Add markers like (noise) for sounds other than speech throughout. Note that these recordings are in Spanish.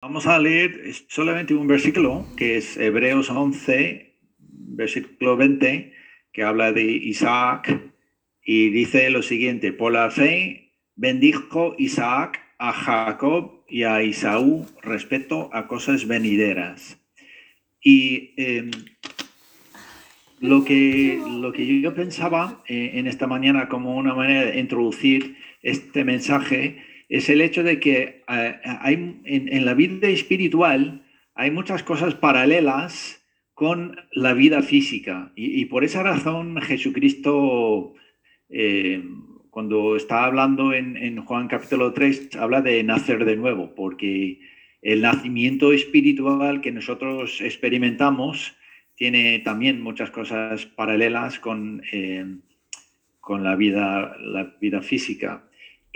Vamos a leer solamente un versículo, que es Hebreos 11, versículo 20, que habla de Isaac y dice lo siguiente, por la fe bendijo Isaac a Jacob y a Isaú respecto a cosas venideras. Y em, lo, que, lo que yo pensaba eh, en esta mañana como una manera de introducir este mensaje es el hecho de que eh, hay, en, la vida espiritual hay muchas cosas paralelas con la vida física. Y, por esa razón Jesucristo, eh, cuando está hablando en, Juan capítulo 3, habla de nacer de nuevo, porque el nacimiento espiritual que nosotros experimentamos tiene también muchas cosas paralelas con, eh, con la, vida, la vida física.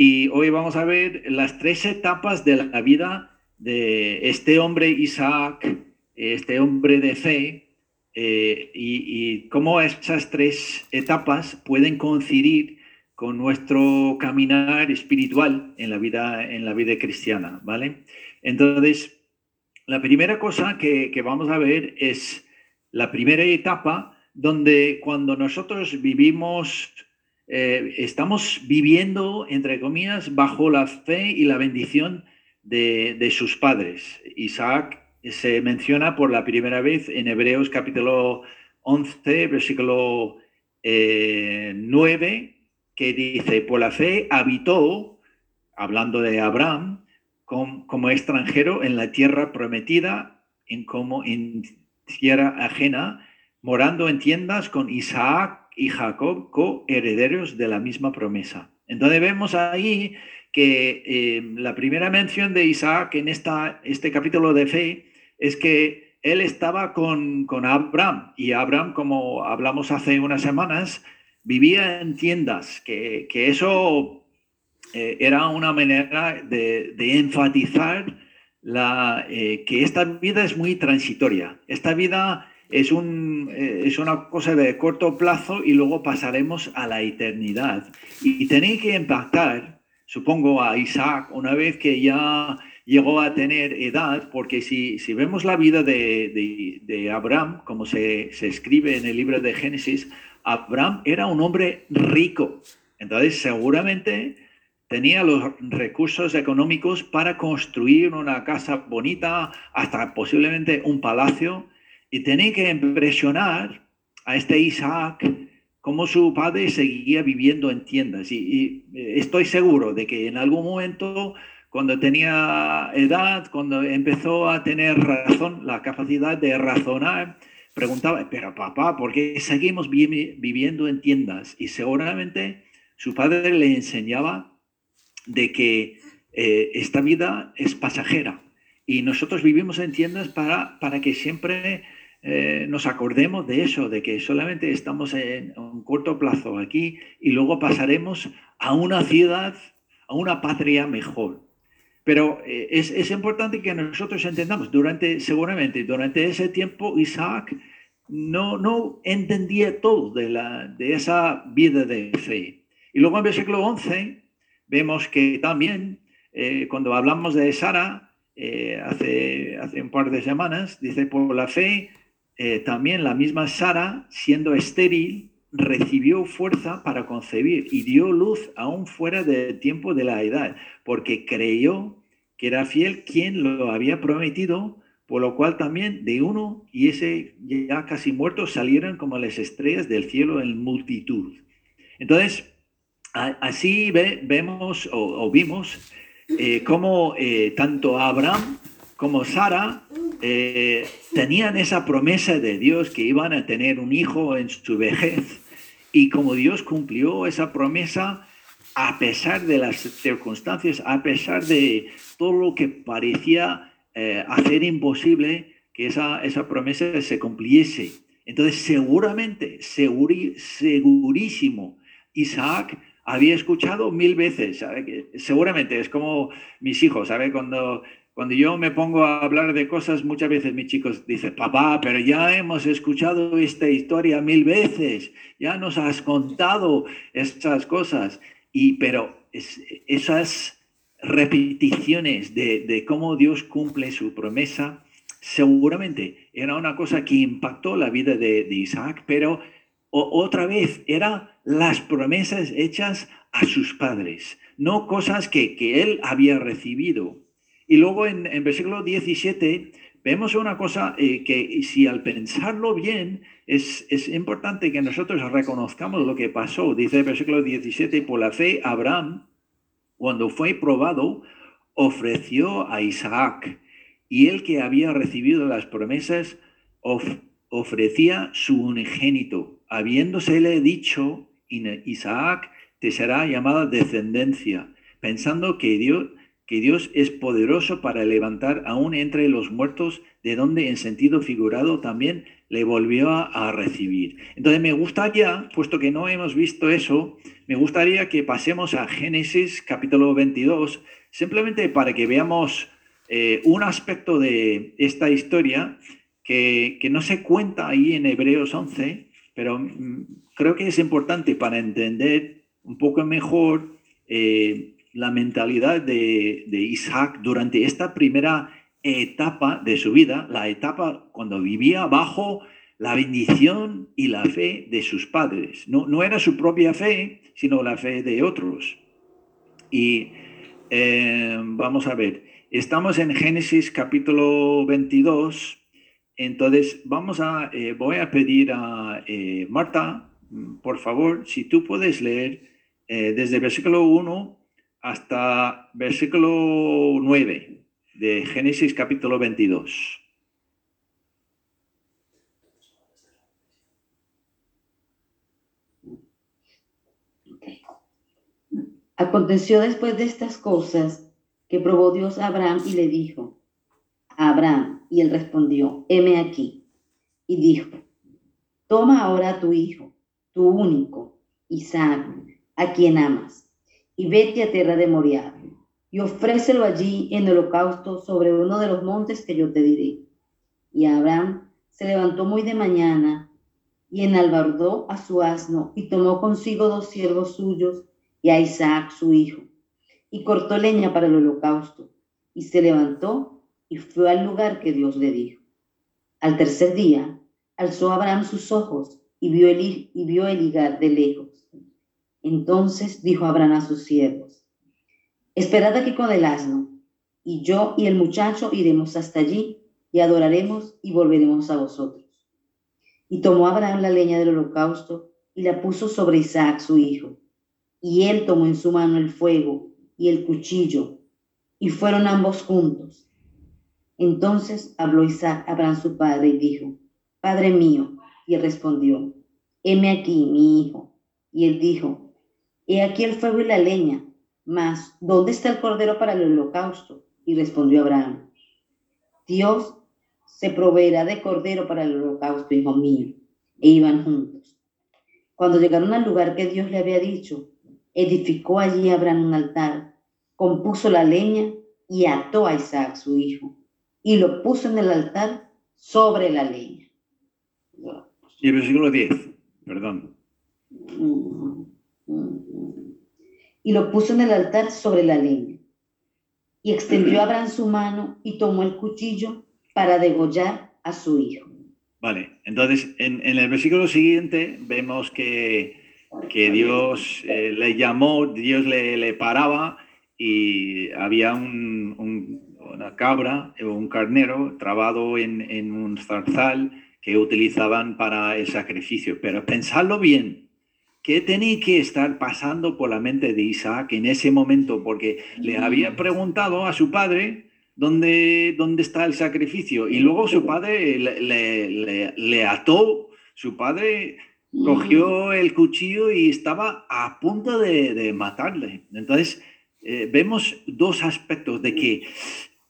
Y hoy vamos a ver las tres etapas de la vida de este hombre Isaac, este hombre de fe, eh, y, cómo esas tres etapas pueden coincidir con nuestro caminar espiritual en la vida, en la vida cristiana, ¿vale? Entonces, la primera cosa que, que vamos a ver es la primera etapa donde cuando nosotros vivimos eh, estamos viviendo, entre comillas, bajo la fe y la bendición de, sus padres. Isaac se menciona por la primera vez en Hebreos capítulo 11, versículo 9, eh, que dice, por la fe habitó, hablando de Abraham, como, extranjero en la tierra prometida, en como en tierra ajena, morando en tiendas con Isaac y Jacob coherederos de la misma promesa. Entonces vemos ahí que eh, la primera mención de Isaac en esta, este capítulo de fe es que él estaba con, con Abraham y Abraham, como hablamos hace unas semanas, vivía en tiendas, que, que eso eh, era una manera de, de enfatizar la, eh, que esta vida es muy transitoria. Esta vida es, un, eh, es una cosa de corto plazo y luego pasaremos a la eternidad. Y, tenéis que impactar, supongo, a Isaac una vez que ya llegó a tener edad, porque si, si vemos la vida de, de, Abraham, como se, se, escribe en el libro de Génesis, Abraham era un hombre rico. Entonces, seguramente tenía los recursos económicos para construir una casa bonita, hasta posiblemente un palacio y tenía que impresionar a este Isaac como su padre seguía viviendo en tiendas. Y, estoy seguro de que en algún momento, cuando tenía edad, cuando empezó a tener razón, la capacidad de razonar, preguntaba, pero papá, ¿por qué seguimos viviendo en tiendas? Y seguramente su padre le enseñaba de que eh, esta vida es pasajera y nosotros vivimos en tiendas para, para que siempre eh, nos acordemos de eso, de que solamente estamos en un corto plazo aquí y luego pasaremos a una ciudad, a una patria mejor. Pero eh, es, importante que nosotros entendamos, durante, seguramente durante ese tiempo Isaac no, no entendía todo de, la, de esa vida de fe. Y luego en versículo 11 vemos que también eh, cuando hablamos de Sara, hace, hace un par de semanas, dice, por la fe eh, también la misma Sara, siendo estéril, recibió fuerza para concebir y dio luz aún fuera del tiempo de la edad, porque creyó que era fiel quien lo había prometido, por lo cual también de uno y ese ya casi muerto salieron como las estrellas del cielo en multitud. Entonces, así vemos o, vimos eh, cómo eh, tanto Abraham como Sara eh, tenían esa promesa de Dios que iban a tener un hijo en su vejez. Y como Dios cumplió esa promesa, a pesar de las circunstancias, a pesar de todo lo que parecía eh, hacer imposible que esa, esa promesa se cumpliese. Entonces, seguramente, segurísimo, Isaac había escuchado mil veces, seguramente es como mis hijos, ¿sabe? Cuando cuando yo me pongo a hablar de cosas, muchas veces mis chicos dicen, papá, pero ya hemos escuchado esta historia mil veces, ya nos has contado estas cosas. Y, pero esas repeticiones de, cómo Dios cumple su promesa, seguramente era una cosa que impactó la vida de, Isaac, pero otra vez era las promesas hechas a sus padres, no cosas que, él había recibido. Y luego en, en versículo 17 vemos una cosa eh, que si al pensarlo bien es, es, importante que nosotros reconozcamos lo que pasó. Dice el versículo 17, por la fe Abraham, cuando fue probado, ofreció a Isaac y el que había recibido las promesas ofrecía su unigénito, habiéndosele dicho, Isaac te será llamada descendencia, pensando que Dios que Dios es poderoso para levantar aún entre los muertos, de donde en sentido figurado también le volvió a, recibir. Entonces me gustaría, puesto que no hemos visto eso, me gustaría que pasemos a Génesis capítulo 22, simplemente para que veamos eh, un aspecto de esta historia que, no se cuenta ahí en Hebreos 11, pero mm, creo que es importante para entender un poco mejor eh, la mentalidad de, Isaac durante esta primera etapa de su vida, la etapa cuando vivía bajo la bendición y la fe de sus padres. No, no era su propia fe, sino la fe de otros. Y eh, vamos a ver, estamos en Génesis capítulo 22, entonces vamos a, eh, voy a pedir a eh, Marta, por favor, si tú puedes leer desde versículo 1 hasta versículo 9 de Génesis capítulo 22. Aconteció después de estas cosas que probó Dios a Abraham y le dijo, a Abraham, y él respondió, heme aquí. Y dijo, toma ahora a tu hijo, tu único, Isaac, a quien amas y vete a tierra de Moriah y ofrécelo allí en holocausto sobre uno de los montes que yo te diré. Y Abraham se levantó muy de mañana y enalbardó a su asno y tomó consigo dos siervos suyos y a Isaac su hijo y cortó leña para el holocausto y se levantó y fue al lugar que Dios le dijo. Al tercer día alzó Abraham sus ojos y vio el, y vio el higar de lejos entonces dijo Abraham a sus siervos, esperad aquí con el asno, y yo y el muchacho iremos hasta allí y adoraremos y volveremos a vosotros. Y tomó Abraham la leña del holocausto y la puso sobre Isaac su hijo. Y él tomó en su mano el fuego y el cuchillo, y fueron ambos juntos. Entonces habló Isaac a Abraham su padre y dijo, Padre mío, y respondió, heme aquí mi hijo. Y él dijo, He aquí el fuego y la leña, mas ¿dónde está el cordero para el holocausto? Y respondió Abraham, Dios se proveerá de cordero para el holocausto, hijo mío. E iban juntos. Cuando llegaron al lugar que Dios le había dicho, edificó allí Abraham un altar, compuso la leña y ató a Isaac su hijo, y lo puso en el altar sobre la leña. Y el versículo 10, perdón. Mm y lo puso en el altar sobre la leña. Y extendió Abraham su mano y tomó el cuchillo para degollar a su hijo. Vale, entonces en, el versículo siguiente vemos que, que Dios eh, le llamó, Dios le, le, paraba y había un, una cabra o un carnero trabado en, en un zarzal que utilizaban para el sacrificio. Pero pensarlo bien, ¿Qué tenía que estar pasando por la mente de Isaac en ese momento? Porque le había preguntado a su padre dónde, dónde está el sacrificio y luego su padre le, le, ató, su padre cogió el cuchillo y estaba a punto de, matarle. Entonces, eh, vemos dos aspectos de que,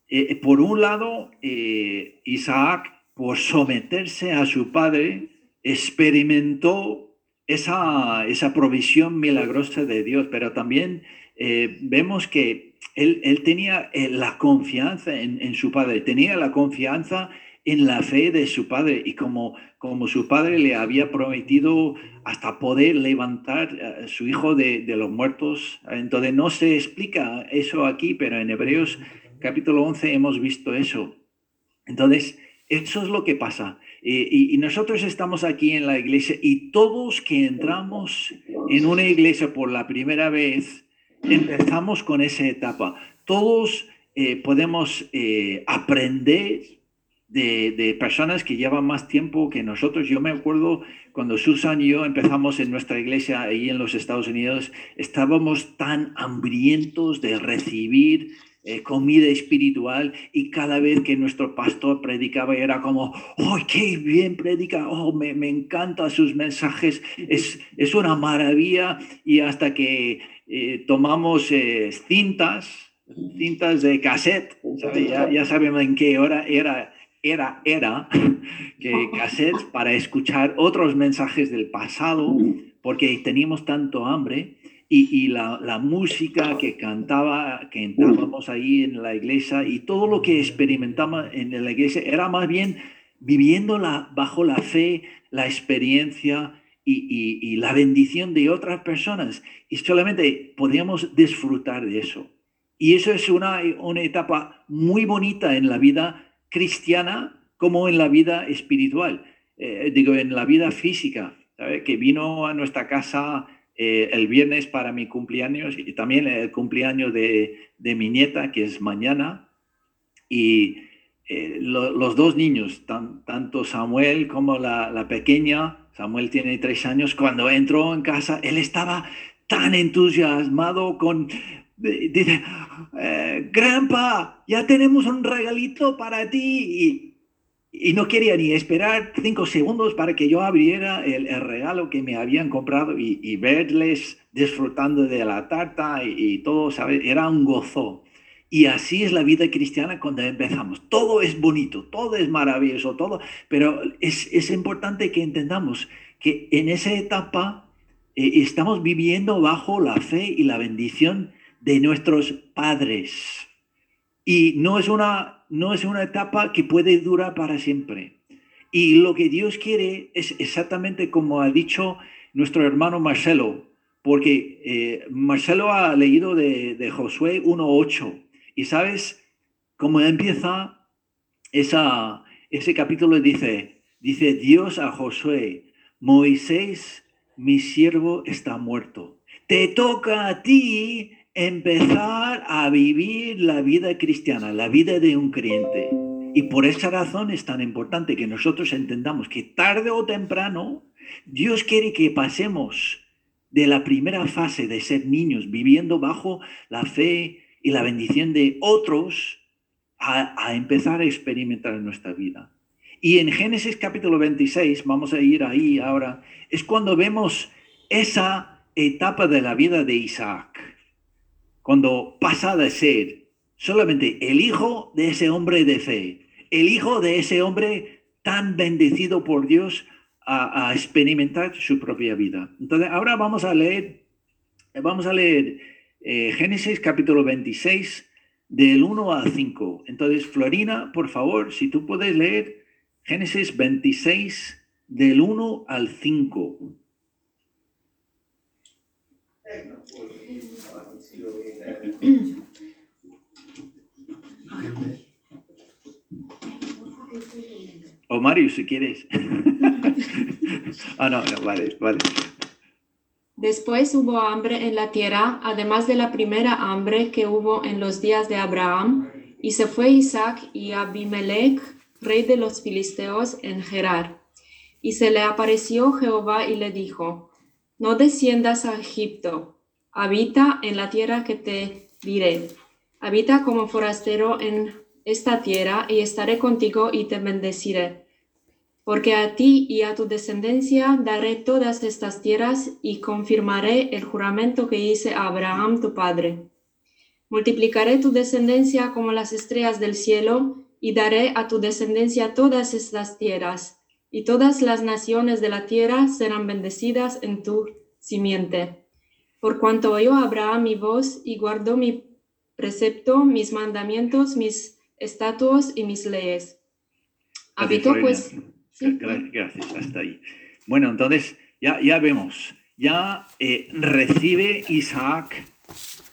eh, por un lado, eh, Isaac, por someterse a su padre, experimentó esa, esa provisión milagrosa de Dios, pero también eh, vemos que él, él tenía eh, la confianza en, en, su padre, tenía la confianza en la fe de su padre y como, como su padre le había prometido hasta poder levantar a su hijo de, de, los muertos. Entonces no se explica eso aquí, pero en Hebreos capítulo 11 hemos visto eso. Entonces, eso es lo que pasa. Y, nosotros estamos aquí en la iglesia y todos que entramos en una iglesia por la primera vez, empezamos con esa etapa. Todos eh, podemos eh, aprender de, de, personas que llevan más tiempo que nosotros. Yo me acuerdo cuando Susan y yo empezamos en nuestra iglesia ahí en los Estados Unidos, estábamos tan hambrientos de recibir eh, comida espiritual y cada vez que nuestro pastor predicaba era como, ¡oh, qué bien predica! ¡Oh, me, me encanta sus mensajes! Es, es una maravilla y hasta que eh, tomamos eh, cintas, cintas de cassette, Ya, ya, sabemos en qué hora era, era, era, (laughs) que cassette para escuchar otros mensajes del pasado, porque teníamos tanto hambre. Y, y la, la, música que cantaba, que entrábamos ahí en la iglesia y todo lo que experimentamos en la iglesia era más bien viviendo la, bajo la fe, la experiencia y, y, y la bendición de otras personas. Y solamente podíamos disfrutar de eso. Y eso es una, una etapa muy bonita en la vida cristiana como en la vida espiritual, eh, digo, en la vida física, ¿sabe? que vino a nuestra casa eh, el viernes para mi cumpleaños y también el cumpleaños de, de mi nieta, que es mañana. Y eh, lo, los dos niños, tan, tanto Samuel como la, la, pequeña, Samuel tiene tres años, cuando entró en casa, él estaba tan entusiasmado con dice, eh, Grandpa, ya tenemos un regalito para ti. Y, no quería ni esperar cinco segundos para que yo abriera el, regalo que me habían comprado y, verles disfrutando de la tarta y, y todo, ¿sabes? Era un gozo. Y así es la vida cristiana cuando empezamos. Todo es bonito, todo es maravilloso, todo, pero es, es importante que entendamos que en esa etapa eh, estamos viviendo bajo la fe y la bendición de nuestros padres. Y no es una, no es una etapa que puede durar para siempre. Y lo que Dios quiere es exactamente como ha dicho nuestro hermano Marcelo, porque eh, Marcelo ha leído de, de Josué 1.8 y sabes cómo empieza esa, ese capítulo, dice, dice Dios a Josué, Moisés, mi siervo está muerto. Te toca a ti empezar a vivir la vida cristiana, la vida de un creyente. Y por esa razón es tan importante que nosotros entendamos que tarde o temprano Dios quiere que pasemos de la primera fase de ser niños viviendo bajo la fe y la bendición de otros a, empezar a experimentar en nuestra vida. Y en Génesis capítulo 26, vamos a ir ahí ahora, es cuando vemos esa etapa de la vida de Isaac cuando pasa de ser solamente el hijo de ese hombre de fe, el hijo de ese hombre tan bendecido por Dios a, experimentar su propia vida. Entonces, ahora vamos a leer, vamos a leer eh, Génesis capítulo 26, del 1 al 5. Entonces, Florina, por favor, si tú puedes leer Génesis 26, del 1 al 5. O Mario, si quieres. ah, no, no, vale, vale. Después hubo hambre en la tierra, además de la primera hambre que hubo en los días de Abraham, y se fue Isaac y Abimelech, rey de los filisteos, en Gerar. Y se le apareció Jehová y le dijo, No desciendas a Egipto, habita en la tierra que te diré. Habita como forastero en esta tierra y estaré contigo y te bendeciré. Porque a ti y a tu descendencia daré todas estas tierras y confirmaré el juramento que hice a Abraham tu padre. Multiplicaré tu descendencia como las estrellas del cielo y daré a tu descendencia todas estas tierras, y todas las naciones de la tierra serán bendecidas en tu simiente por cuanto oyó Abraham mi voz y guardó mi precepto, mis mandamientos, mis estatutos y mis leyes. Habitó pues... sí. Gracias, hasta ahí. Bueno, entonces ya, ya vemos, ya eh, recibe Isaac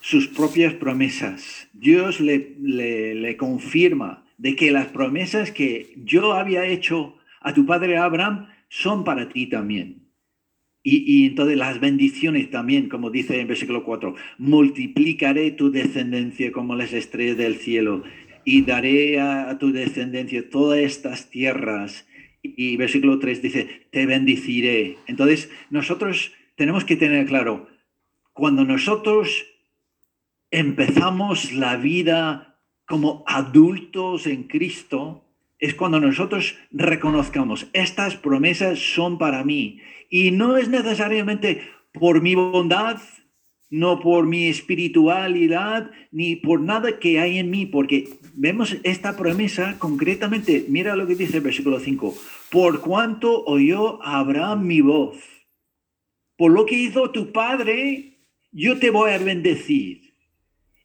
sus propias promesas. Dios le, le, le confirma de que las promesas que yo había hecho a tu padre Abraham son para ti también. Y, entonces las bendiciones también, como dice en versículo 4, multiplicaré tu descendencia como las estrellas del cielo y daré a, tu descendencia todas estas tierras. Y, versículo 3 dice, te bendiciré. Entonces nosotros tenemos que tener claro, cuando nosotros empezamos la vida como adultos en Cristo, es cuando nosotros reconozcamos, estas promesas son para mí. Y no es necesariamente por mi bondad, no por mi espiritualidad, ni por nada que hay en mí, porque vemos esta promesa concretamente, mira lo que dice el versículo 5, por cuanto oyó Abraham mi voz, por lo que hizo tu padre, yo te voy a bendecir.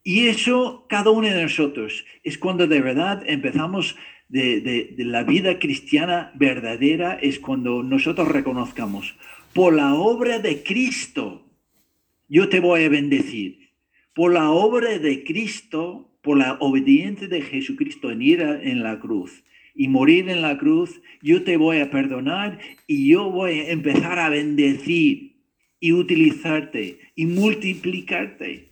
Y eso, cada uno de nosotros, es cuando de verdad empezamos de, la vida cristiana verdadera, es cuando nosotros reconozcamos, por la obra de Cristo, yo te voy a bendecir. Por la obra de Cristo, por la obediencia de Jesucristo en ir en la cruz y morir en la cruz, yo te voy a perdonar y yo voy a empezar a bendecir y utilizarte y multiplicarte.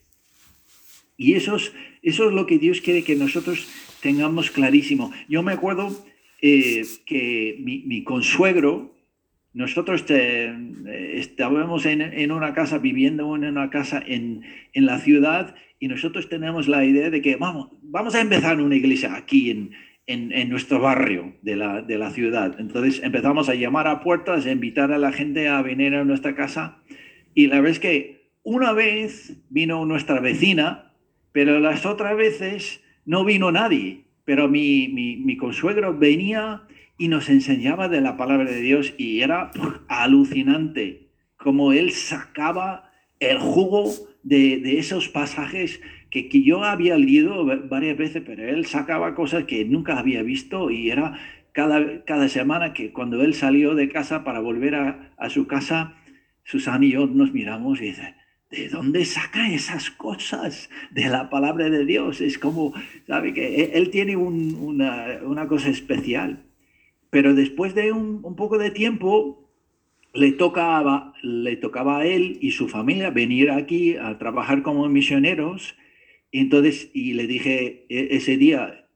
Y eso es, eso es lo que Dios quiere que nosotros tengamos clarísimo. Yo me acuerdo eh, que mi, consuegro, nosotros eh, estábamos en, en, una casa, viviendo en una casa en, en, la ciudad, y nosotros tenemos la idea de que vamos, vamos a empezar una iglesia aquí en, en nuestro barrio de la, de la, ciudad. Entonces empezamos a llamar a puertas, a invitar a la gente a venir a nuestra casa, y la verdad es que una vez vino nuestra vecina, pero las otras veces no vino nadie, pero mi, mi, mi, consuegro venía y nos enseñaba de la palabra de Dios y era alucinante como él sacaba el jugo de, de esos pasajes que, que, yo había leído varias veces, pero él sacaba cosas que nunca había visto y era cada, cada semana que cuando él salió de casa para volver a, a su casa, Susana y yo nos miramos y dice, ¿De dónde saca esas cosas de la palabra de Dios? Es como, ¿sabe? Que él tiene un, una, una, cosa especial. Pero después de un, un, poco de tiempo, le tocaba, le tocaba a él y su familia venir aquí a trabajar como misioneros. Y entonces, y le dije e, ese día,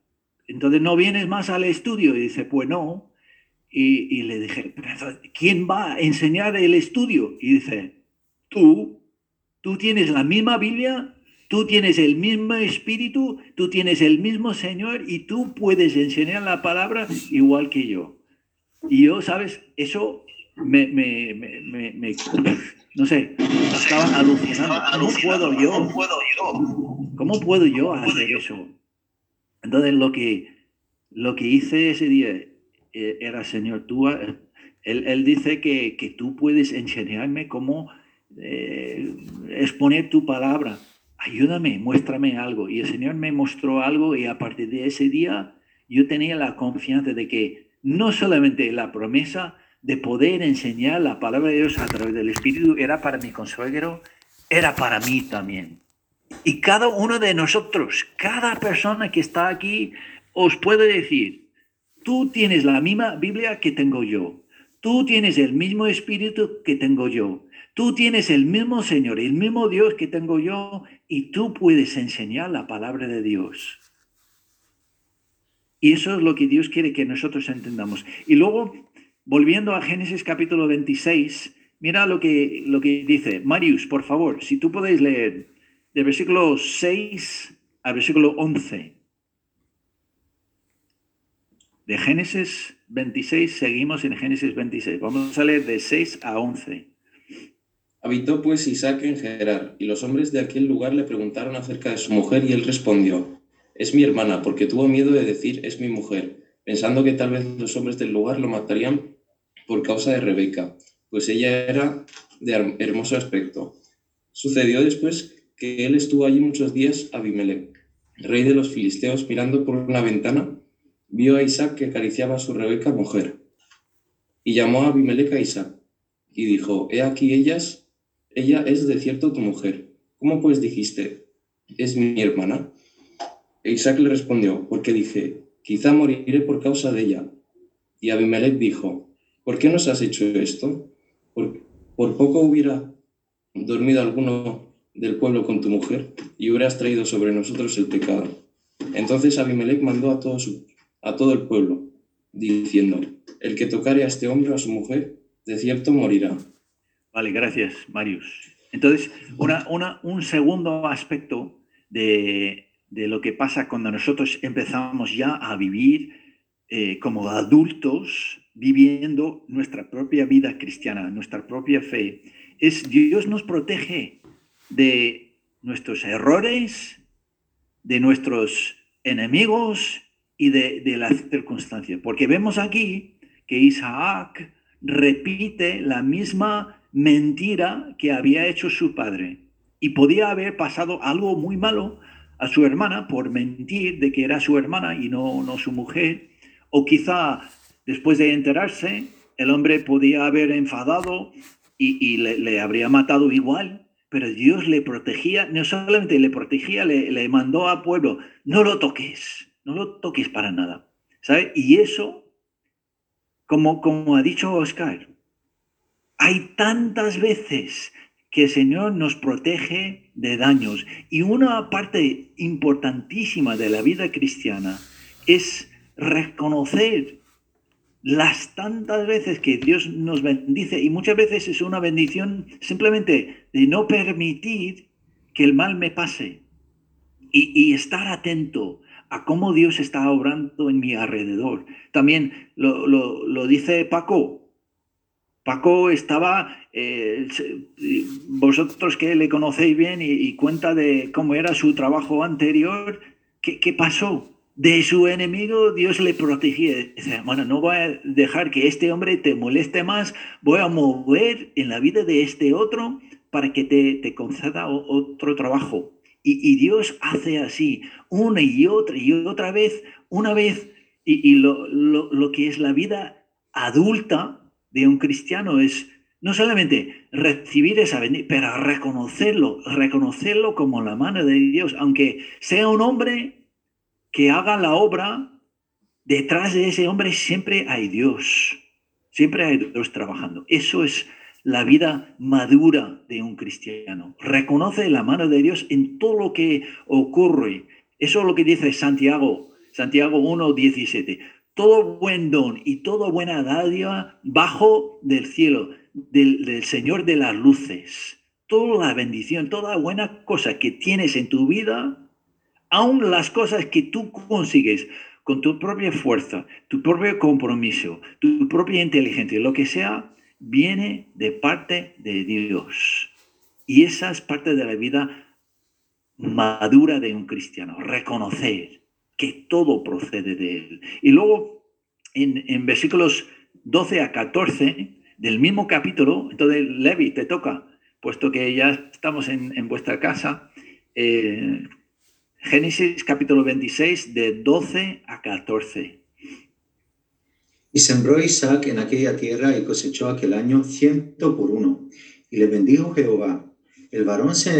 entonces no vienes más al estudio. Y dice, pues no. Y, y le dije, ¿quién va a enseñar el estudio? Y dice, tú. Tú tienes la misma Biblia, tú tienes el mismo Espíritu, tú tienes el mismo Señor y tú puedes enseñar la palabra igual que yo. Y yo, ¿sabes? Eso me, me, me, me no sé, estaba alucinando. ¿Cómo puedo yo? ¿Cómo puedo yo hacer eso? Entonces lo que, lo que hice ese día eh, era, Señor, tú, él, él dice que, que tú puedes enseñarme cómo eh, exponer tu palabra. Ayúdame, muéstrame algo. Y el Señor me mostró algo y a partir de ese día yo tenía la confianza de que no solamente la promesa de poder enseñar la palabra de Dios a través del Espíritu era para mi consuegro, era para mí también. Y cada uno de nosotros, cada persona que está aquí, os puede decir, tú tienes la misma Biblia que tengo yo, tú tienes el mismo Espíritu que tengo yo, Tú tienes el mismo Señor, el mismo Dios que tengo yo, y tú puedes enseñar la palabra de Dios. Y eso es lo que Dios quiere que nosotros entendamos. Y luego, volviendo a Génesis capítulo 26, mira lo que, lo que dice. Marius, por favor, si tú podéis leer del versículo 6 al versículo 11. De Génesis 26, seguimos en Génesis 26. Vamos a leer de 6 a 11. Habitó pues Isaac en Gerar, y los hombres de aquel lugar le preguntaron acerca de su mujer, y él respondió, Es mi hermana, porque tuvo miedo de decir, es mi mujer, pensando que tal vez los hombres del lugar lo matarían por causa de Rebeca, pues ella era de hermoso aspecto. Sucedió después que él estuvo allí muchos días Abimelech, rey de los filisteos, mirando por una ventana, vio a Isaac que acariciaba a su Rebeca mujer. Y llamó a Abimelech a Isaac, y dijo, He aquí ellas, ella es de cierto tu mujer. ¿Cómo pues dijiste, es mi hermana? Isaac le respondió, porque dije, quizá moriré por causa de ella. Y Abimelech dijo, ¿por qué nos has hecho esto? Por, por poco hubiera dormido alguno del pueblo con tu mujer y hubieras traído sobre nosotros el pecado. Entonces Abimelech mandó a todo, su, a todo el pueblo, diciendo, el que tocare a este hombre o a su mujer, de cierto morirá. Vale, gracias, Marius. Entonces, una, una, un segundo aspecto de, de, lo que pasa cuando nosotros empezamos ya a vivir eh, como adultos, viviendo nuestra propia vida cristiana, nuestra propia fe, es Dios nos protege de nuestros errores, de nuestros enemigos y de, de las circunstancias. Porque vemos aquí que Isaac repite la misma mentira que había hecho su padre. Y podía haber pasado algo muy malo a su hermana por mentir de que era su hermana y no, no su mujer. O quizá después de enterarse, el hombre podía haber enfadado y, y le, le, habría matado igual. Pero Dios le protegía, no solamente le protegía, le, le mandó a pueblo, no lo toques, no lo toques para nada. ¿Sabe? Y eso como, como ha dicho Oscar, hay tantas veces que el Señor nos protege de daños y una parte importantísima de la vida cristiana es reconocer las tantas veces que Dios nos bendice y muchas veces es una bendición simplemente de no permitir que el mal me pase y, estar atento a cómo Dios está obrando en mi alrededor. También lo dice Paco. Paco estaba, eh, vosotros que le conocéis bien y, cuenta de cómo era su trabajo anterior, ¿qué, qué pasó? De su enemigo Dios le protegía. Bueno, no voy a dejar que este hombre te moleste más, voy a mover en la vida de este otro para que te, te conceda otro trabajo. Y, y, Dios hace así, una y otra y otra vez, una vez, y, y lo, lo, lo, que es la vida adulta de un cristiano es no solamente recibir esa bendición, pero reconocerlo, reconocerlo como la mano de Dios, aunque sea un hombre que haga la obra, detrás de ese hombre siempre hay Dios, siempre hay Dios trabajando. Eso es la vida madura de un cristiano. Reconoce la mano de Dios en todo lo que ocurre. Eso es lo que dice Santiago, Santiago 1, 17. Todo buen don y toda buena dádiva bajo del cielo, del, del Señor de las luces. Toda la bendición, toda buena cosa que tienes en tu vida, aun las cosas que tú consigues con tu propia fuerza, tu propio compromiso, tu propia inteligencia, lo que sea, viene de parte de Dios. Y esa es parte de la vida madura de un cristiano, reconocer que todo procede de Él. Y luego, en, en versículos 12 a 14 del mismo capítulo, entonces Levi te toca, puesto que ya estamos en, en vuestra casa, eh, Génesis capítulo 26 de 12 a 14. Y sembró Isaac en aquella tierra y cosechó aquel año ciento por uno. Y le bendijo Jehová. El varón se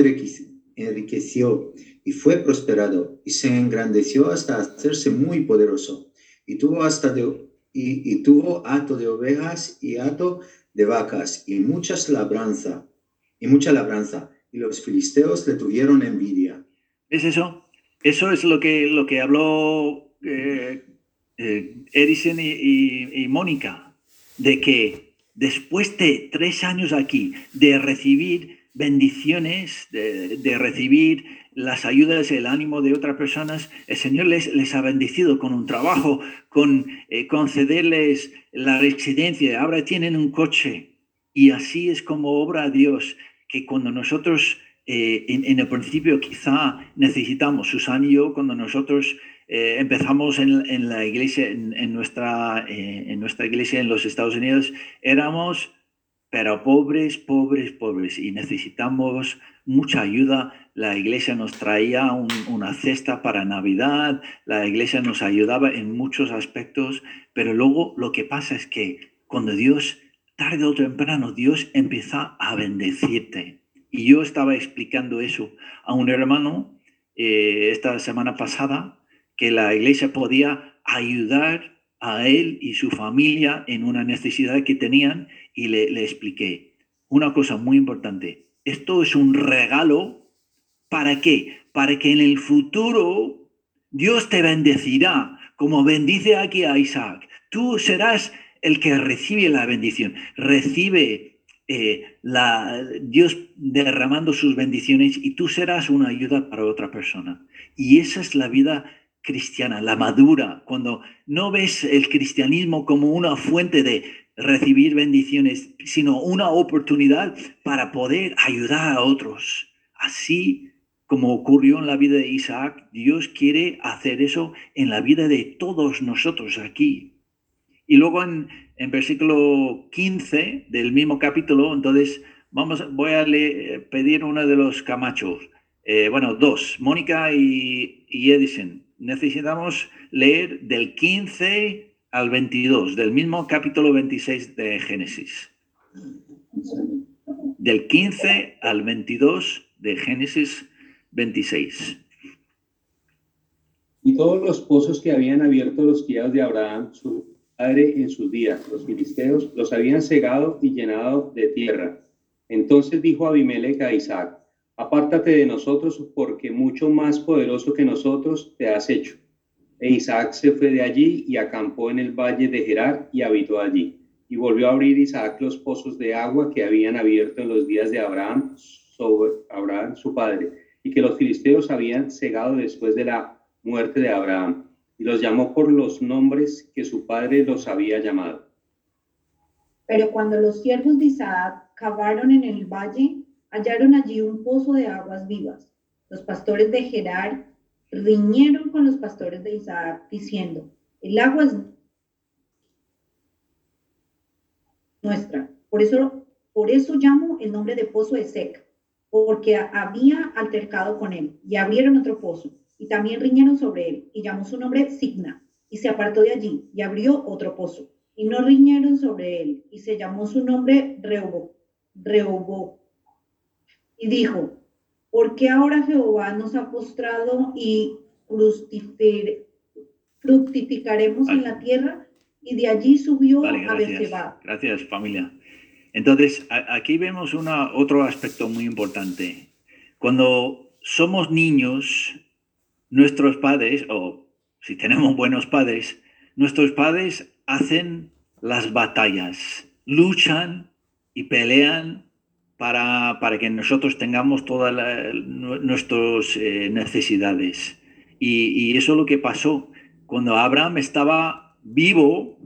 enriqueció y fue prosperado y se engrandeció hasta hacerse muy poderoso. Y tuvo hasta de, y, y tuvo hato de ovejas y hato de vacas y muchas labranza y mucha labranza. Y los filisteos le tuvieron envidia. ¿Es eso? Eso es lo que, lo que habló eh, eh, Edison y, y, y, Mónica, de que después de tres años aquí, de recibir bendiciones, de, recibir las ayudas, el ánimo de otras personas, el Señor les, ha bendecido con un trabajo, con eh, concederles la residencia, ahora tienen un coche. Y así es como obra Dios, que cuando nosotros eh, en, el principio quizá necesitamos, Susana y yo, cuando nosotros eh, empezamos en, la iglesia, en, nuestra, en nuestra iglesia en los Estados Unidos, éramos, pero pobres, pobres, pobres, y necesitamos mucha ayuda. La iglesia nos traía un- una cesta para Navidad, la iglesia nos ayudaba en muchos aspectos, pero luego lo que pasa es que cuando Dios, tarde o temprano, Dios empieza a bendecirte. Y yo estaba explicando eso a un hermano eh, esta semana pasada, que la iglesia podía ayudar a él y su familia en una necesidad que tenían y le, le expliqué una cosa muy importante. Esto es un regalo. ¿Para qué? Para que en el futuro Dios te bendecirá, como bendice aquí a Isaac. Tú serás el que recibe la bendición. Recibe eh, la, Dios derramando sus bendiciones y tú serás una ayuda para otra persona. Y esa es la vida cristiana, la madura, cuando no ves el cristianismo como una fuente de recibir bendiciones, sino una oportunidad para poder ayudar a otros. Así como ocurrió en la vida de Isaac, Dios quiere hacer eso en la vida de todos nosotros aquí. Y luego en, en versículo 15 del mismo capítulo, entonces vamos, voy a le- pedir uno de los camachos. Eh, bueno, dos, Mónica y, y Edison. Necesitamos leer del 15 al 22, del mismo capítulo 26 de Génesis. Del 15 al 22 de Génesis 26. Y todos los pozos que habían abierto los criados de Abraham, su padre, en sus días, los filisteos, los habían cegado y llenado de tierra. Entonces dijo Abimelech a Isaac, apártate de nosotros, porque mucho más poderoso que nosotros te has hecho. E Isaac se fue de allí y acampó en el valle de Gerar y habitó allí. Y volvió a abrir Isaac los pozos de agua que habían abierto en los días de Abraham, Abraham su padre, y que los filisteos habían cegado después de la muerte de Abraham, y los llamó por los nombres que su padre los había llamado. Pero cuando los siervos de Isaac cavaron en el valle, hallaron allí un pozo de aguas vivas. Los pastores de Gerar riñeron con los pastores de Isaac, diciendo, el agua es nuestra. Por eso, por eso llamo el nombre de pozo de Sec, porque había altercado con él, y abrieron otro pozo, y también riñeron sobre él, y llamó su nombre Signa, y se apartó de allí, y abrió otro pozo, y no riñeron sobre él, y se llamó su nombre Rehobo, Rehobo. Y dijo, ¿por qué ahora Jehová nos ha postrado y fructificaremos en la tierra? Y de allí subió Vale, a. Berseba. Gracias, familia. Entonces, a- aquí vemos una, otro aspecto muy importante. Cuando somos niños, nuestros padres, o si tenemos buenos padres, nuestros padres hacen las batallas, luchan y pelean para, para que nosotros tengamos todas la- nu- nuestras eh, necesidades. Y, eso es lo que pasó. Cuando Abraham estaba vivo,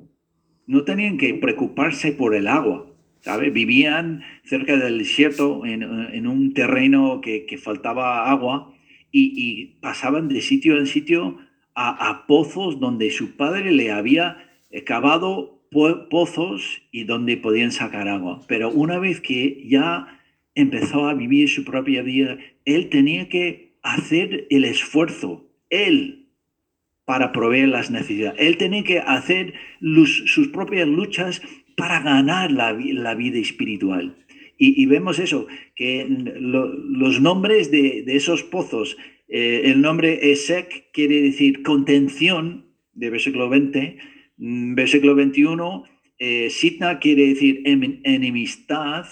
no tenían que preocuparse por el agua. ¿sabe? Vivían cerca del desierto, en, en un terreno que, que faltaba agua, y, pasaban de sitio en sitio a, pozos donde su padre le había cavado pozos y donde podían sacar agua. Pero una vez que ya empezó a vivir su propia vida, él tenía que hacer el esfuerzo, él, para proveer las necesidades. Él tenía que hacer sus propias luchas para ganar la, vi- la vida espiritual. Y, vemos eso, que lo- los nombres de, esos pozos, eh, el nombre Esek quiere decir contención, de versículo 20, mm, versículo 21, eh, Sitna quiere decir em- enemistad,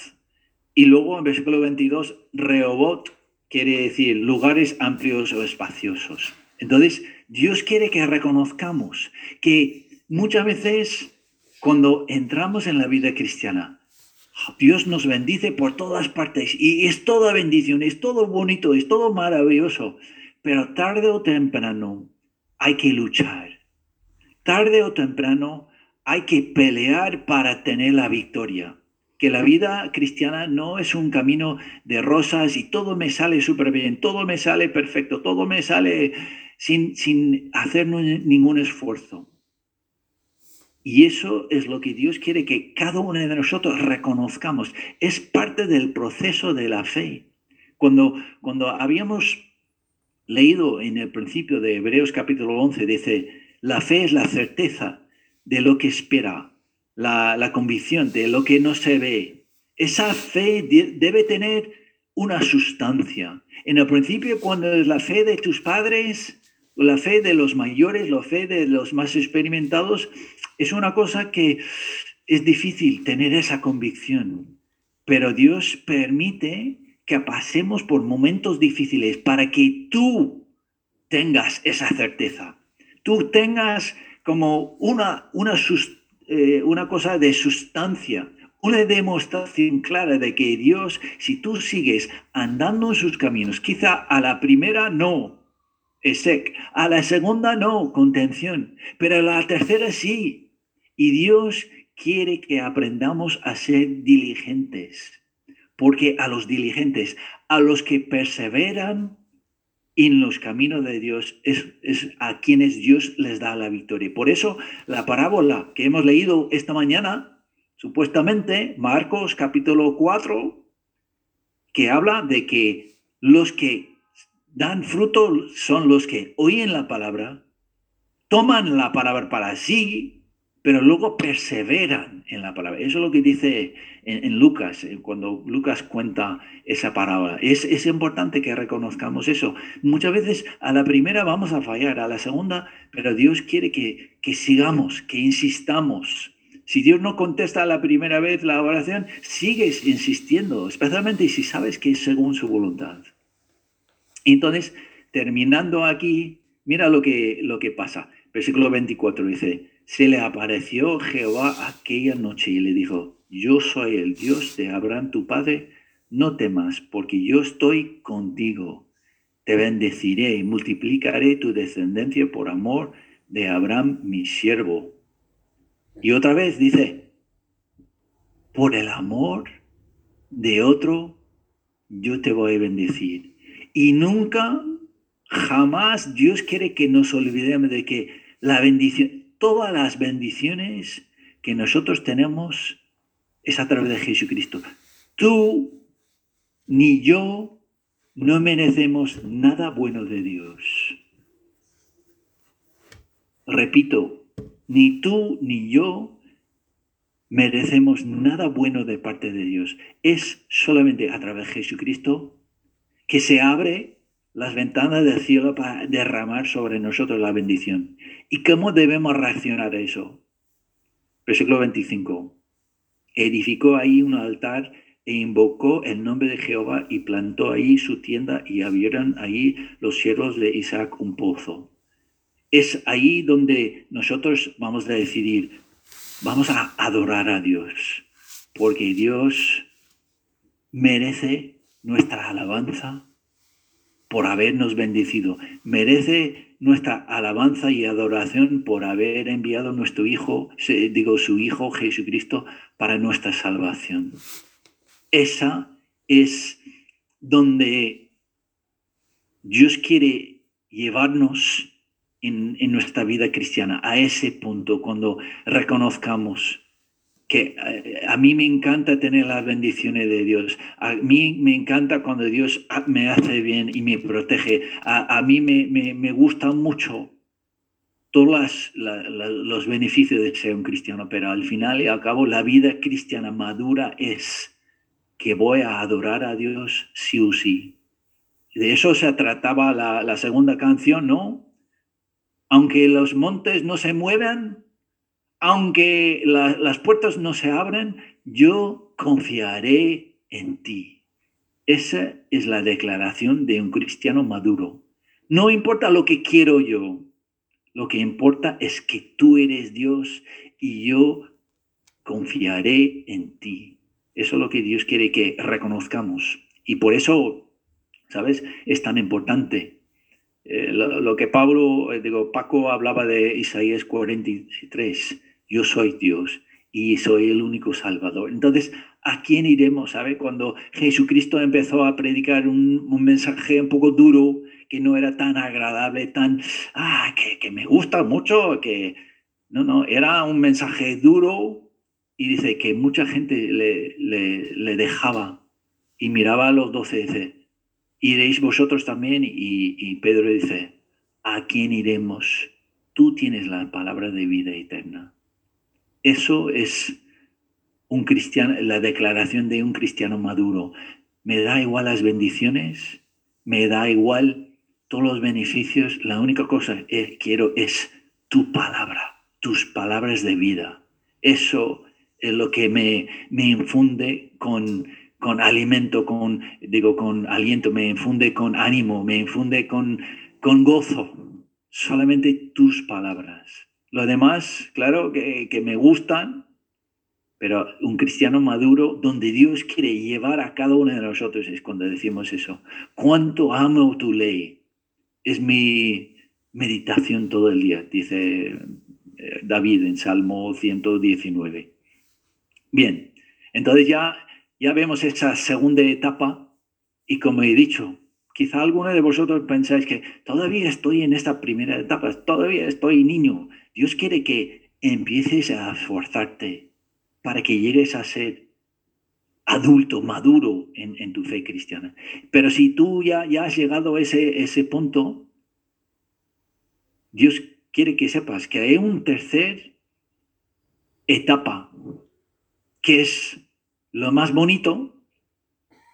y luego en versículo 22, Rehobot quiere decir lugares amplios o espaciosos. Entonces, Dios quiere que reconozcamos que muchas veces cuando entramos en la vida cristiana, Dios nos bendice por todas partes y es toda bendición, es todo bonito, es todo maravilloso, pero tarde o temprano hay que luchar. Tarde o temprano hay que pelear para tener la victoria. Que la vida cristiana no es un camino de rosas y todo me sale súper bien, todo me sale perfecto, todo me sale sin, sin hacer ningún esfuerzo. Y eso es lo que Dios quiere que cada uno de nosotros reconozcamos. Es parte del proceso de la fe. Cuando, cuando habíamos leído en el principio de Hebreos capítulo 11, dice, la fe es la certeza de lo que espera, la, convicción de lo que no se ve. Esa fe debe tener una sustancia. En el principio, cuando es la fe de tus padres, la fe de los mayores, la fe de los más experimentados, es una cosa que es difícil tener esa convicción. Pero Dios permite que pasemos por momentos difíciles para que tú tengas esa certeza. Tú tengas como una, una, eh, una cosa de sustancia, una demostración clara de que Dios, si tú sigues andando en sus caminos, quizá a la primera no, es sec, a la segunda no, contención, pero a la tercera sí. Y Dios quiere que aprendamos a ser diligentes, porque a los diligentes, a los que perseveran en los caminos de Dios, es, es a quienes Dios les da la victoria. Por eso la parábola que hemos leído esta mañana supuestamente Marcos capítulo 4, que habla de que los que dan fruto son los que oyen la palabra, toman la palabra para sí, pero luego perseveran en la palabra. Eso es lo que dice en, Lucas, eh, cuando Lucas cuenta esa parábola. Es, es, importante que reconozcamos eso. Muchas veces a la primera vamos a fallar, a la segunda, pero Dios quiere que, que sigamos, que insistamos si Dios no contesta la primera vez la oración, sigues insistiendo, especialmente si sabes que es según su voluntad. Entonces, terminando aquí, mira lo que, lo que pasa. Versículo 24 dice, se le apareció Jehová aquella noche y le dijo, yo soy el Dios de Abraham tu padre, no temas, porque yo estoy contigo. Te bendeciré y multiplicaré tu descendencia por amor de Abraham mi siervo y otra vez dice, por el amor de otro, yo te voy a bendecir. Y nunca, jamás Dios quiere que nos olvidemos de que la bendición, todas las bendiciones que nosotros tenemos es a través de Jesucristo. Tú ni yo no merecemos nada bueno de Dios. Repito, ni tú ni yo merecemos nada bueno de parte de Dios. Es solamente a través de Jesucristo que se abre las ventanas del cielo para derramar sobre nosotros la bendición. ¿Y cómo debemos reaccionar a eso? Versículo 25. Edificó ahí un altar e invocó el nombre de Jehová y plantó ahí su tienda y abrieron ahí los siervos de Isaac un pozo es ahí donde nosotros vamos a decidir, vamos a adorar a Dios, porque Dios merece nuestra alabanza por habernos bendecido, merece nuestra alabanza y adoración por haber enviado nuestro Hijo, digo su Hijo Jesucristo, para nuestra salvación. Esa es donde Dios quiere llevarnos en, nuestra vida cristiana, a ese punto, cuando reconozcamos que eh, a, mí me encanta tener las bendiciones de Dios. A mí me encanta cuando Dios me hace bien y me protege. A, mí me, me, me gustan mucho todos los beneficios de ser un cristiano, pero al final y al cabo la vida cristiana madura es que voy a adorar a Dios sí o sí. De eso se trataba la, la segunda canción, ¿no? aunque los montes no se muevan, aunque las puertas no se abran, yo confiaré en ti. Esa es la declaración de un cristiano maduro. No importa lo que quiero yo, lo que importa es que tú eres Dios y yo confiaré en ti. Eso es lo que Dios quiere que reconozcamos. Y por eso, ¿sabes? Es tan importante eh, lo, que Pablo, eh, digo, Paco hablaba de Isaías 43, yo soy Dios y soy el único Salvador. Entonces, ¿a quién iremos? ¿Sabe? Cuando Jesucristo empezó a predicar un, mensaje un poco duro, que no era tan agradable, tan, ah, que, me gusta mucho, que, no, no, era un mensaje duro y dice que mucha gente le, le, dejaba y miraba a los doce y dice, iréis vosotros también. Y, y Pedro dice, ¿a quién iremos? Tú tienes la palabra de vida eterna. Eso es un cristiano, la declaración de un cristiano maduro. Me da igual las bendiciones, me da igual todos los beneficios. La única cosa que quiero es tu palabra, tus palabras de vida. Eso es lo que me, me infunde con, con alimento, con, digo, con aliento, me infunde con ánimo, me infunde con, con gozo. Solamente tus palabras. Lo demás, claro, que, me gustan, pero un cristiano maduro, donde Dios quiere llevar a cada uno de nosotros, es cuando decimos eso. ¿Cuánto amo tu ley? Es mi meditación todo el día, dice eh, David en Salmo 119. Bien, entonces ya, ya vemos esa segunda etapa y como he dicho, quizá alguno de vosotros pensáis que todavía estoy en esta primera etapa, todavía estoy niño. Dios quiere que empieces a esforzarte para que llegues a ser adulto, maduro en, tu fe cristiana. Pero si tú ya, ya has llegado a ese, ese punto, Dios quiere que sepas que hay un tercer etapa que es lo más bonito,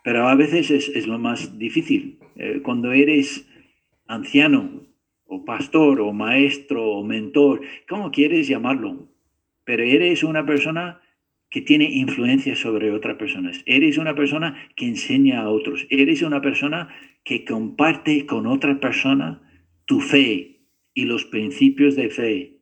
pero a veces es, lo más difícil. Eh, cuando eres anciano o pastor o maestro o mentor, como quieres llamarlo, pero eres una persona que tiene influencia sobre otras personas. Eres una persona que enseña a otros. Eres una persona que comparte con otra persona tu fe, y los principios de fe.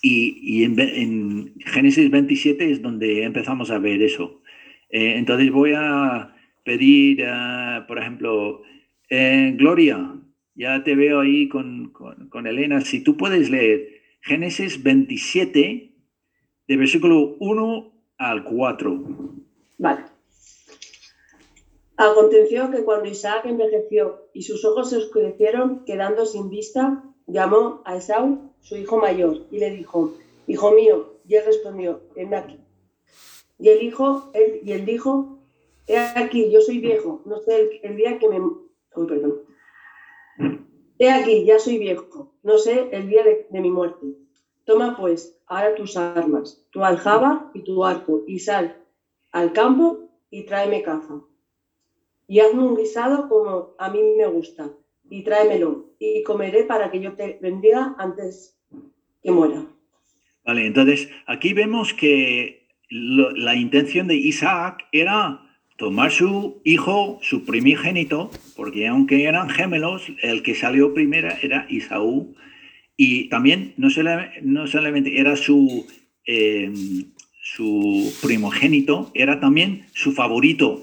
Y, en, Génesis 27 es donde empezamos a ver eso. Eh, entonces voy a pedir, eh, por ejemplo, eh, Gloria, ya te veo ahí con, con, Elena, si tú puedes leer Génesis 27, de versículo 1 al 4. Vale. Aconteció que cuando Isaac envejeció y sus ojos se oscurecieron, quedando sin vista, llamó a Esaú, su hijo mayor, y le dijo, Hijo mío, y él respondió, ven aquí. Y el hijo, él, y él dijo, he aquí, yo soy viejo, no sé el, día que me... Uy, perdón. He aquí, ya soy viejo, no sé el día de, mi muerte. Toma pues ahora tus armas, tu aljaba y tu arco, y sal al campo y tráeme caza. Y hazme un guisado como a mí me gusta, y tráemelo y comeré para que yo te bendiga antes que muera. Vale, entonces aquí vemos que la intención de Isaac era tomar su hijo, su primogénito, porque aunque eran gemelos, el que salió primero era Isaú, y también no solamente, no solamente era su, eh, su primogénito, era también su favorito.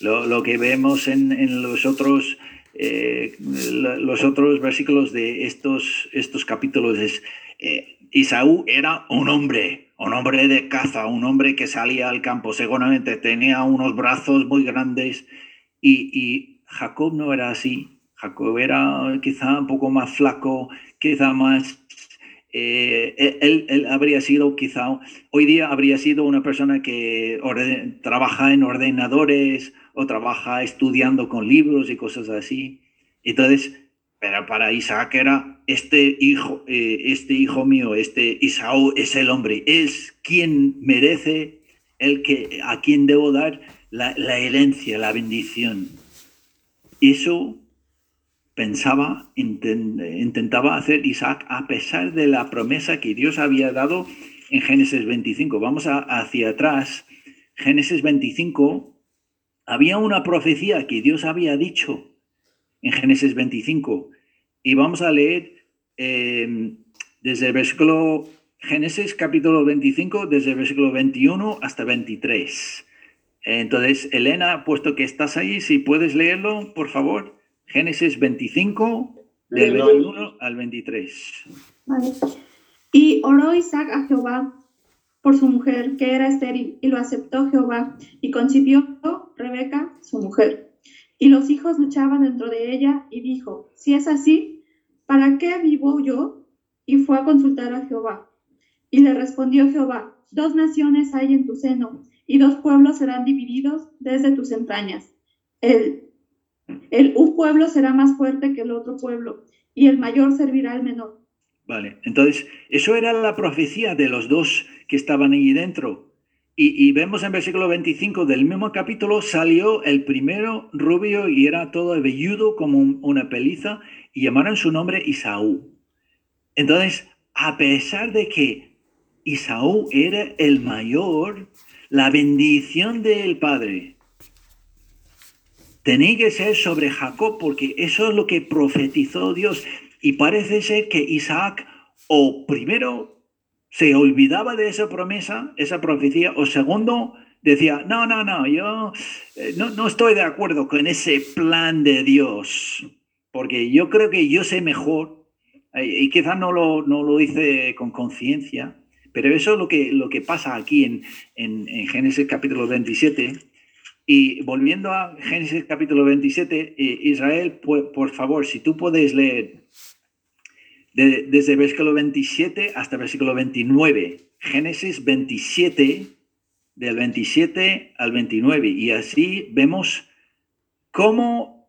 Lo, lo que vemos en, en los otros eh, los otros versículos de estos, estos capítulos es, eh, Isaú era un hombre, un hombre de caza, un hombre que salía al campo, seguramente tenía unos brazos muy grandes. Y, Jacob no era así, Jacob era quizá un poco más flaco, quizá más... Eh, él, habría sido quizá, hoy día habría sido una persona que trabaja en ordenadores, o trabaja estudiando con libros y cosas así. Entonces, pero para Isaac era este hijo, eh, este hijo mío, este Isaú es el hombre, es quien merece el que a quien debo dar la, herencia, la bendición. Eso pensaba, intentaba hacer Isaac a pesar de la promesa que Dios había dado en Génesis 25. Vamos hacia atrás. Génesis 25 había una profecía que Dios había dicho en Génesis 25 y vamos a leer em, desde el versículo Génesis capítulo 25, desde el versículo 21 hasta 23. Entonces, Elena, puesto que estás ahí, si puedes leerlo, por favor. Génesis 25, del 21 al 23. Y oró Isaac a Jehová por su mujer, que era estéril, y lo aceptó Jehová, y concibió Rebeca, su mujer. Y los hijos luchaban dentro de ella, y dijo, si es así, ¿para qué vivo yo? Y fue a consultar a Jehová. Y le respondió Jehová, dos naciones hay en tu seno, y dos pueblos serán divididos desde tus entrañas. El El un pueblo será más fuerte que el otro pueblo, y el mayor servirá al menor. Vale, entonces, eso era la profecía de los dos que estaban ahí dentro. Y, vemos en versículo 25 del mismo capítulo, salió el primero rubio y era todo velludo como un- una peliza, y llamaron su nombre Isaú. Entonces, a pesar de que Isaú era el mayor, la bendición del Padre tenía que ser sobre Jacob, porque eso es lo que profetizó Dios. Y parece ser que Isaac o primero se olvidaba de esa promesa, esa profecía, o segundo decía, no, no, no, yo eh, no, no estoy de acuerdo con ese plan de Dios, porque yo creo que yo sé mejor, y quizás no lo, no lo hice con conciencia, pero eso es lo que, lo que pasa aquí en, en- en Génesis capítulo 27. Y volviendo a Génesis capítulo 27, eh, Israel, pu- por favor, si tú puedes leer de- desde versículo 27 hasta versículo 29. Génesis 27, del 27 al 29. Y así vemos cómo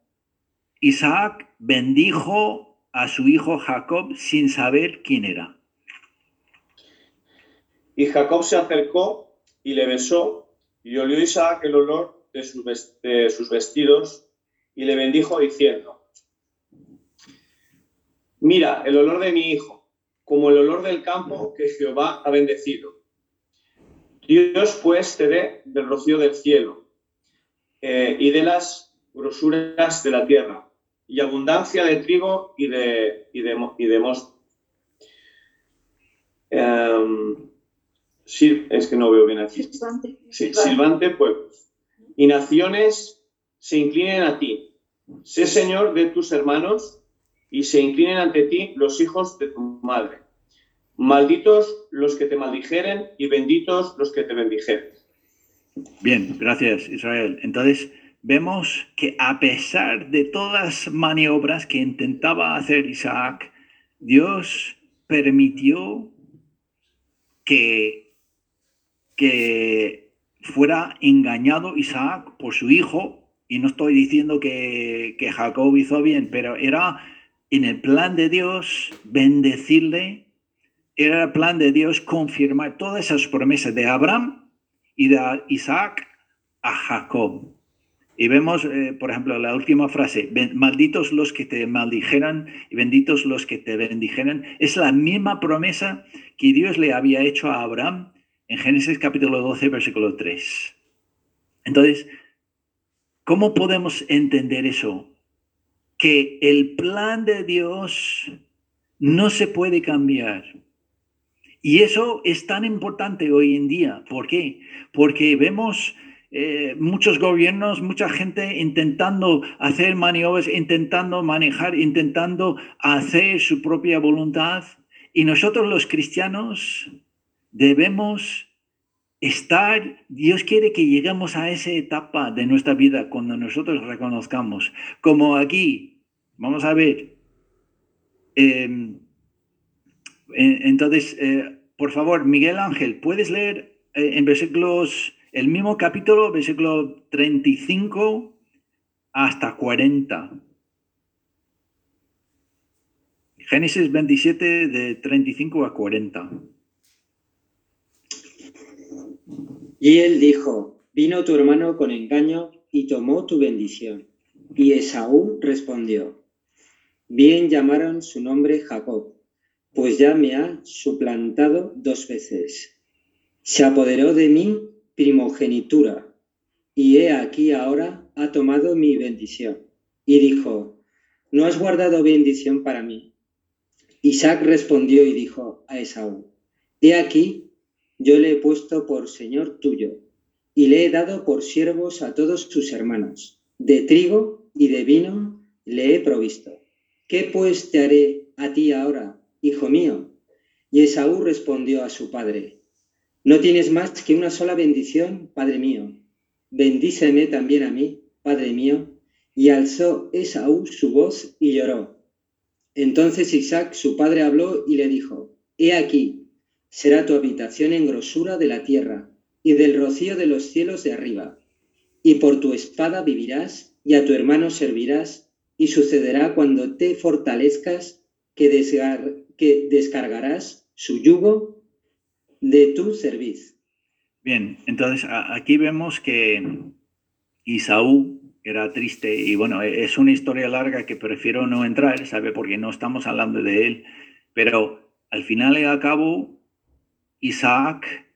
Isaac bendijo a su hijo Jacob sin saber quién era. Y Jacob se acercó y le besó, y olió Isaac el olor de sus vestidos, y le bendijo diciendo, Mira, el olor de mi hijo, como el olor del campo que Jehová ha bendecido. Dios pues te dé del rocío del cielo eh, y de las grosuras de la tierra, y abundancia de trigo y de, y de, y de mosto. Em, sí, es que no veo bien aquí. Silbante. Sí, silbante pueblos. Y naciones se inclinen a ti. Sé Señor de tus hermanos y se inclinen ante ti los hijos de tu madre. Malditos los que te maldijeren y benditos los que te bendijeren. Bien, gracias Israel. Entonces vemos que a pesar de todas maniobras que intentaba hacer Isaac, Dios permitió que, que fuera engañado Isaac por su hijo. Y no estoy diciendo que, que Jacob hizo bien, pero era en el plan de Dios bendecirle, era el plan de Dios confirmar todas esas promesas de Abraham y de Isaac a Jacob. Y vemos, eh, por ejemplo, la última frase, "Ben- malditos los que te maldijeran y benditos los que te bendijeran. Es la misma promesa que Dios le había hecho a Abraham en Génesis capítulo 12, versículo 3. Entonces, ¿cómo podemos entender eso? Que el plan de Dios no se puede cambiar. Y eso es tan importante hoy en día. ¿Por qué? Porque vemos eh, muchos gobiernos, mucha gente intentando hacer maniobras, intentando manejar, intentando hacer su propia voluntad. Y nosotros los cristianos debemos estar, Dios quiere que lleguemos a esa etapa de nuestra vida cuando nosotros reconozcamos, como aquí, vamos a ver, eh, Entonces, eh, por favor, Miguel Ángel, ¿puedes leer eh, en versículos, el mismo capítulo, versículo 35 hasta 40? Génesis 27 de 35 a 40. Y él dijo, vino tu hermano con engaño y tomó tu bendición. Y Esaú respondió, bien llamaron su nombre Jacob, pues ya me ha suplantado dos veces. Se apoderó de mi primogenitura, y he aquí ahora ha tomado mi bendición. Y dijo, ¿no has guardado bendición para mí? Isaac respondió y dijo a Esaú, he aquí, yo le he puesto por señor tuyo, y le he dado por siervos a todos sus hermanos. De trigo y de vino le he provisto. ¿Qué pues te haré a ti ahora, hijo mío? Y Esaú respondió a su padre, no tienes más que una sola bendición, padre mío. Bendíceme también a mí, padre mío. Y alzó Esaú su voz y lloró. Entonces Isaac, su padre, habló y le dijo, He aquí, será tu habitación en grosura de la tierra y del rocío de los cielos de arriba, y por tu espada vivirás y a tu hermano servirás, y sucederá cuando te fortalezcas que, desgar- que descargarás su yugo de tu cerviz. Bien, entonces aquí vemos que Isaú era triste y bueno, e- es una historia larga que prefiero no entrar, ¿sabe? Porque no estamos hablando de él, pero al final y al cabo Isaac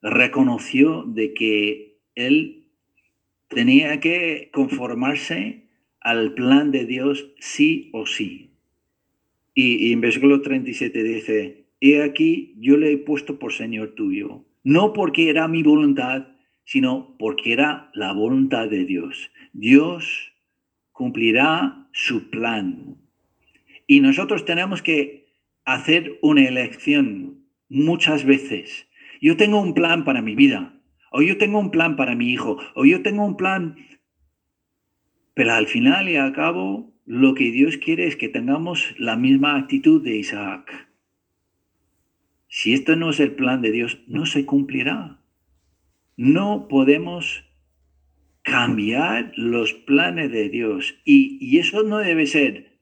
reconoció de que él tenía que conformarse al plan de Dios sí o sí. Y, y en versículo 37 dice, he aquí yo le he puesto por Señor tuyo, no porque era mi voluntad, sino porque era la voluntad de Dios. Dios cumplirá su plan. Y nosotros tenemos que hacer una elección muchas veces. Yo tengo un plan para mi vida, o yo tengo un plan para mi hijo, o yo tengo un plan, pero al final y al cabo, lo que Dios quiere es que tengamos la misma actitud de Isaac. Si esto no es el plan de Dios, no se cumplirá. No podemos cambiar los planes de Dios. Y, y eso no debe ser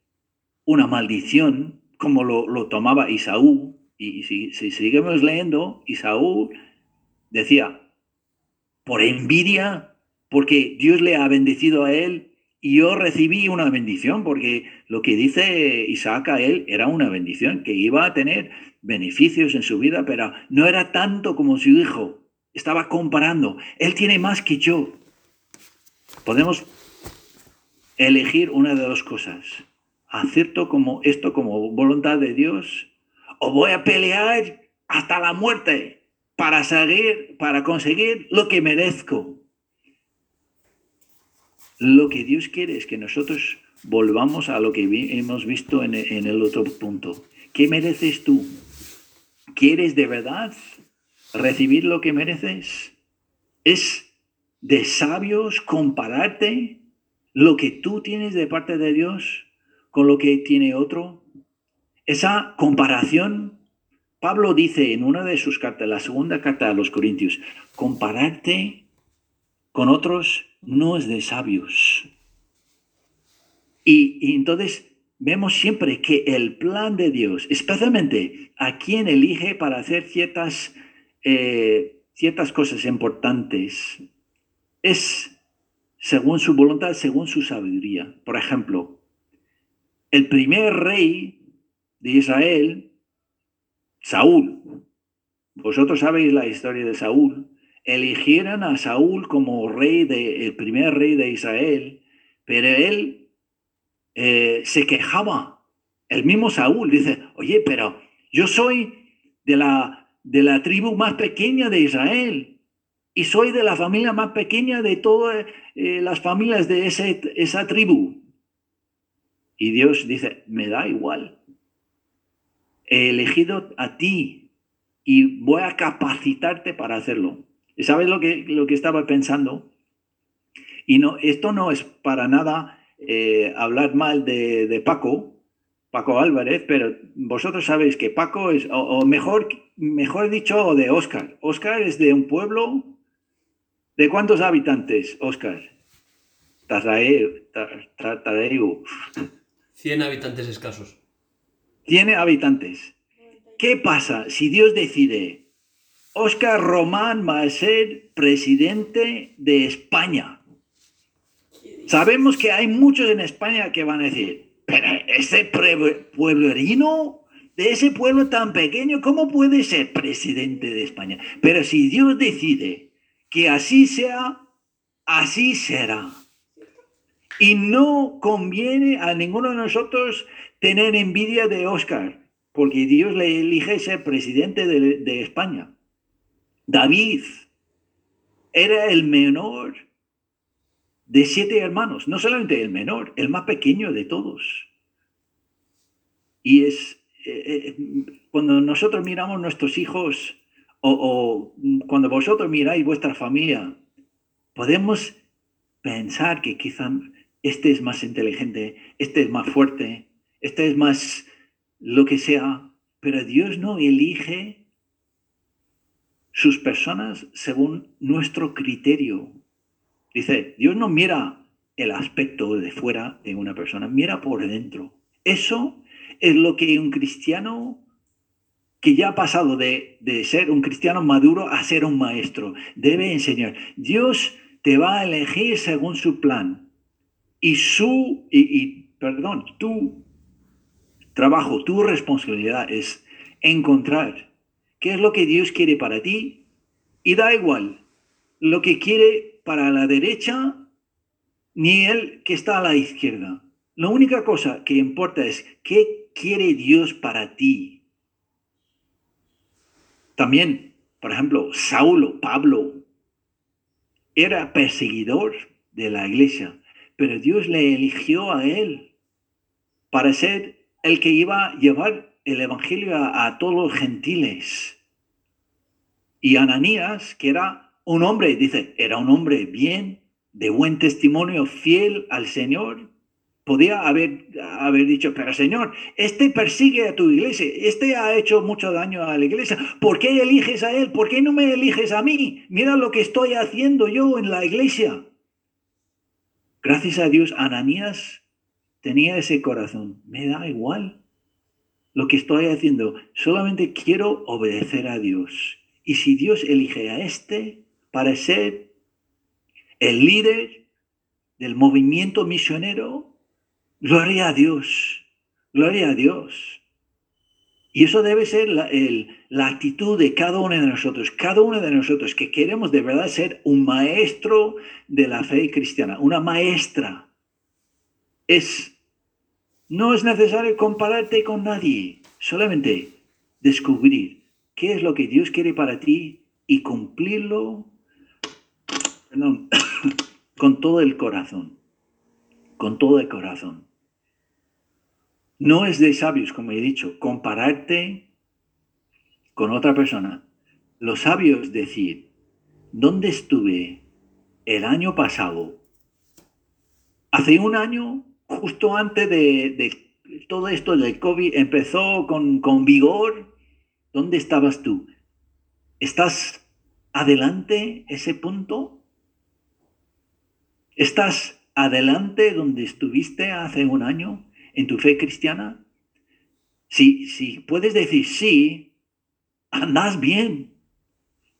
una maldición como lo, lo tomaba Isaú. Y si, seguimos leyendo, Isaú decía, por envidia, porque Dios le ha bendecido a él y yo recibí una bendición, porque lo que dice Isaac a él era una bendición, que iba a tener beneficios en su vida, pero no era tanto como su hijo. Estaba comparando. Él tiene más que yo. Podemos elegir una de dos cosas. ¿Acepto como esto como voluntad de Dios? ¿O voy a pelear hasta la muerte para, seguir, para conseguir lo que merezco? Lo que Dios quiere es que nosotros volvamos a lo que hemos visto en, en el otro punto. ¿Qué mereces tú? ¿Quieres de verdad recibir lo que mereces? ¿Es de sabios compararte lo que tú tienes de parte de Dios con lo que tiene otro? Esa comparación, Pablo dice en una de sus cartas, la segunda carta a los Corintios, compararte con otros no es de sabios. Y, entonces vemos siempre que el plan de Dios, especialmente a quien elige para hacer ciertas, eh, ciertas cosas importantes, es según su voluntad, según su sabiduría. Por ejemplo, el primer rey de Israel, Saúl, vosotros sabéis la historia de Saúl, eligieron a Saúl como rey de, el primer rey de Israel, pero él eh, se quejaba. El mismo Saúl dice, oye, pero yo soy de la, de la tribu más pequeña de Israel y soy de la familia más pequeña de todas eh, las familias de ese, esa tribu. Y Dios dice, me da igual. He elegido a ti y voy a capacitarte para hacerlo. ¿Y ¿Sabes lo que, lo que estaba pensando? Y no, esto no es para nada eh, hablar mal de, de Paco, Paco Álvarez, pero vosotros sabéis que Paco es, o, mejor, mejor dicho, de Oscar. Oscar es de un pueblo. ¿De cuántos habitantes, Oscar? Tarraeo, Tar- Tar- Tarraeo. 100 habitantes escasos. Tiene habitantes. ¿Qué pasa si Dios decide, Oscar Román va a ser presidente de España? Sabemos que hay muchos en España que van a decir, pero ese pue- pueblerino de ese pueblo tan pequeño, ¿cómo puede ser presidente de España? Pero si Dios decide que así sea, así será. Y no conviene a ninguno de nosotros tener envidia de Oscar, porque Dios le elige ser presidente de, España. David era el menor de siete hermanos, no solamente el menor, el más pequeño de todos. Y es eh, eh, cuando nosotros miramos nuestros hijos o, o cuando vosotros miráis vuestra familia, podemos pensar que quizá este es más inteligente, este es más fuerte, este es más lo que sea, pero Dios no elige sus personas según nuestro criterio. Dice, Dios no mira el aspecto de fuera de una persona, mira por dentro. Eso es lo que un cristiano que ya ha pasado de, de, ser un cristiano maduro a ser un maestro debe enseñar. Dios te va a elegir según su plan. Y su, y, perdón, tu trabajo, tu responsabilidad es encontrar qué es lo que Dios quiere para ti y da igual lo que quiere para la derecha ni el que está a la izquierda. La única cosa que importa es qué quiere Dios para ti. También, por ejemplo, Saulo, Pablo, era perseguidor de la iglesia, pero Dios le eligió a él para ser el que iba a llevar el evangelio a, todos los gentiles. Y Ananías, que era un hombre, dice, era un hombre bien, de buen testimonio, fiel al Señor, podía haber, haber dicho, pero Señor, este persigue a tu iglesia, este ha hecho mucho daño a la iglesia, ¿por qué eliges a él? ¿Por qué no me eliges a mí? Mira lo que estoy haciendo yo en la iglesia. Gracias a Dios, Ananías tenía ese corazón, me da igual lo que estoy haciendo, solamente quiero obedecer a Dios. Y si Dios elige a este para ser el líder del movimiento misionero, gloria a Dios, gloria a Dios. Y eso debe ser la, actitud de cada uno de nosotros, cada uno de nosotros que queremos de verdad ser un maestro de la fe cristiana, una maestra. Es, no es necesario compararte con nadie, solamente descubrir qué es lo que Dios quiere para ti y cumplirlo (coughs) con todo el corazón, con todo el corazón. No es de sabios, como he dicho, compararte con otra persona. Los sabios decir, ¿dónde estuve el año pasado? Hace un año, justo antes de, todo esto del COVID, empezó con, con vigor. ¿Dónde estabas tú? ¿Estás adelante ese punto? ¿Estás adelante donde estuviste hace un año en tu fe cristiana? Si, si puedes decir sí, andas bien,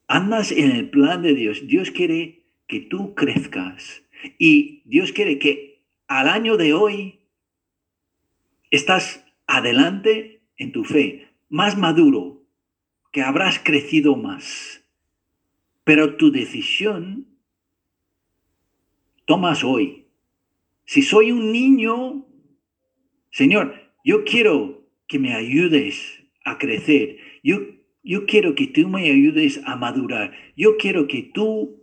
andas en el plan de Dios. Dios quiere que tú crezcas y Dios quiere que al año de hoy estás adelante en tu fe, más maduro, que habrás crecido más. Pero tu decisión tomas hoy. Si soy un niño, Señor, yo quiero que me ayudes a crecer. Yo, yo quiero que tú me ayudes a madurar. Yo quiero que tú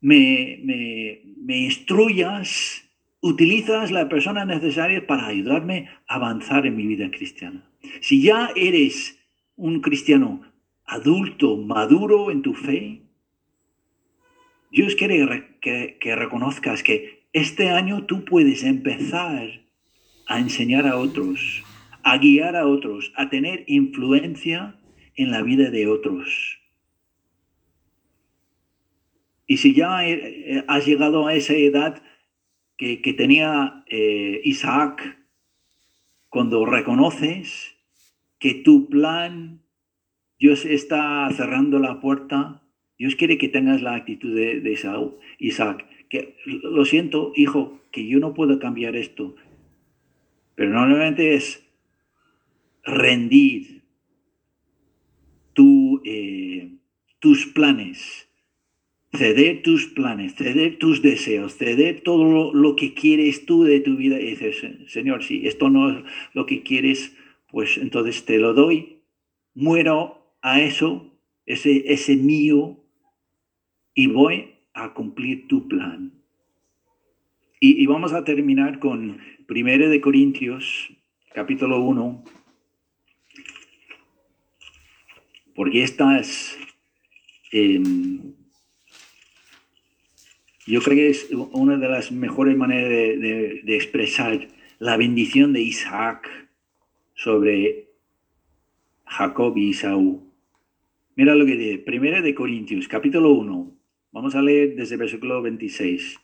me, me, me instruyas, utilizas las personas necesarias para ayudarme a avanzar en mi vida cristiana. Si ya eres un cristiano adulto, maduro en tu fe, Dios quiere que, que, reconozcas que este año tú puedes empezar a enseñar a otros, a guiar a otros, a tener influencia en la vida de otros. Y si ya has llegado a esa edad que, tenía eh, Isaac, cuando reconoces que tu plan, Dios está cerrando la puerta, Dios quiere que tengas la actitud de, de Isaac, que lo siento, hijo, que yo no puedo cambiar esto. Pero normalmente es rendir tu, eh, tus planes, ceder tus planes, ceder tus deseos, ceder todo lo, lo, que quieres tú de tu vida. Y dices, Señor, si esto no es lo que quieres, pues entonces te lo doy, muero a eso, ese, ese mío y voy a cumplir tu plan. Y, vamos a terminar con 1 de Corintios, capítulo 1, porque esta es, eh, yo creo que es una de las mejores maneras de, expresar la bendición de Isaac sobre Jacob y Saúl. Mira lo que dice, 1 de Corintios, capítulo 1, Vamos a leer desde versículo 26.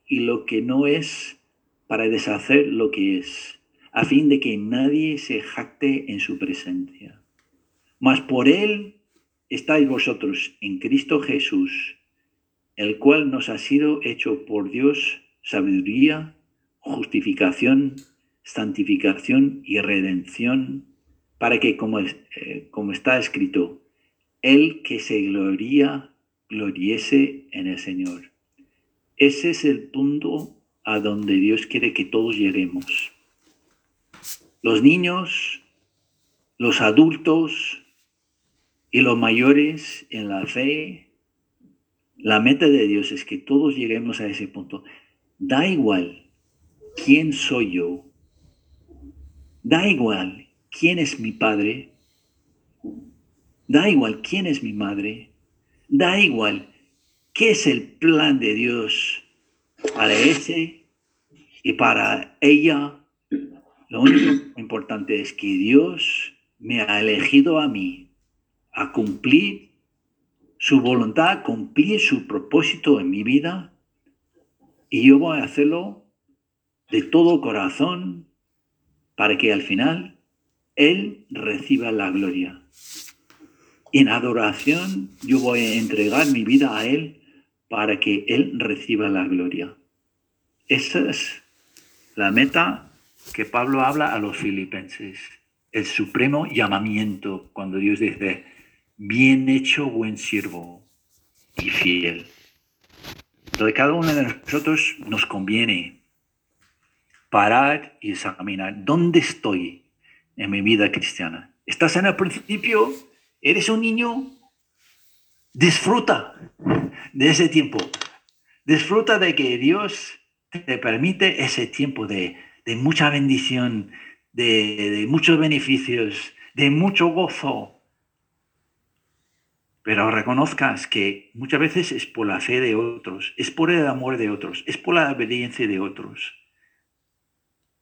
y lo que no es para deshacer lo que es, a fin de que nadie se jacte en su presencia. Mas por él estáis vosotros en Cristo Jesús, el cual nos ha sido hecho por Dios sabiduría, justificación, santificación y redención, para que, como, eh, como está escrito, el que se gloría, gloriese en el Señor. Ese es el punto a donde Dios quiere que todos lleguemos. Los niños, los adultos y los mayores en la fe, la meta de Dios es que todos lleguemos a ese punto. Da igual quién soy yo. Da igual quién es mi padre. Da igual quién es mi madre. Da igual qué es el plan de Dios para ese y para ella. Lo único importante es que Dios me ha elegido a mí a cumplir su voluntad, cumplir su propósito en mi vida y yo voy a hacerlo de todo corazón para que al final Él reciba la gloria. En adoración yo voy a entregar mi vida a Él para que Él reciba la gloria. Esa es la meta que Pablo habla a los filipenses, el supremo llamamiento cuando Dios dice, bien hecho buen siervo y fiel. Entonces cada uno de nosotros nos conviene parar y examinar dónde estoy en mi vida cristiana. ¿Estás en el principio? ¿Eres un niño? Disfruta de ese tiempo. Disfruta de que Dios te permite ese tiempo de, mucha bendición, de, de muchos beneficios, de mucho gozo. Pero reconozcas que muchas veces es por la fe de otros, es por el amor de otros, es por la obediencia de otros.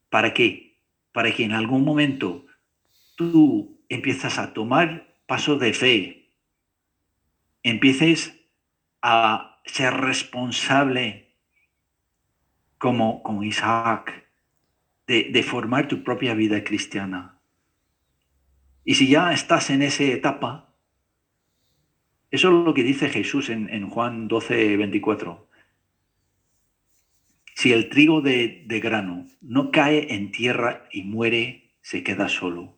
¿Para qué? Para que en algún momento tú empiezas a tomar pasos de fe, empieces a ser responsable como, como Isaac de, de formar tu propia vida cristiana. Y si ya estás en esa etapa, eso es lo que dice Jesús en, en Juan 12, 24. Si el trigo de, de, grano no cae en tierra y muere, se queda solo.